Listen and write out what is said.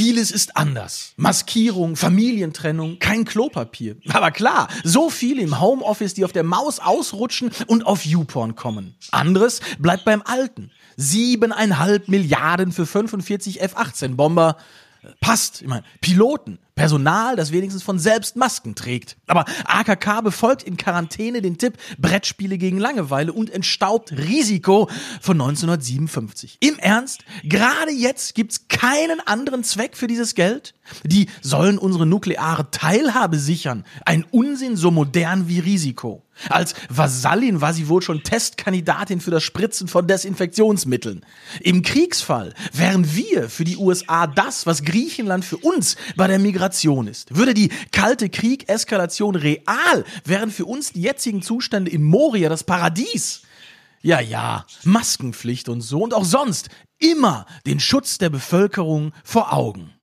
Vieles ist anders. Maskierung, Familientrennung, kein Klopapier. Aber klar, so viele im Homeoffice, die auf der Maus ausrutschen und auf YouPorn kommen. Anderes bleibt beim Alten. Siebeneinhalb Milliarden für 45 F-18-Bomber. Passt. Ich meine, Piloten, Personal, das wenigstens von selbst Masken trägt. Aber AKK befolgt in Quarantäne den Tipp Brettspiele gegen Langeweile und entstaubt Risiko von 1957. Im Ernst? Gerade jetzt gibt's keinen anderen Zweck für dieses Geld? Die sollen unsere nukleare Teilhabe sichern. Ein Unsinn so modern wie Risiko. Als Vasallin war sie wohl schon Testkandidatin für das Spritzen von Desinfektionsmitteln. Im Kriegsfall wären wir für die USA das, was Griechenland für uns bei der Migration ist. Würde die kalte Krieg-Eskalation real, wären für uns die jetzigen Zustände im Moria das Paradies. Ja, ja, Maskenpflicht und so und auch sonst immer den Schutz der Bevölkerung vor Augen.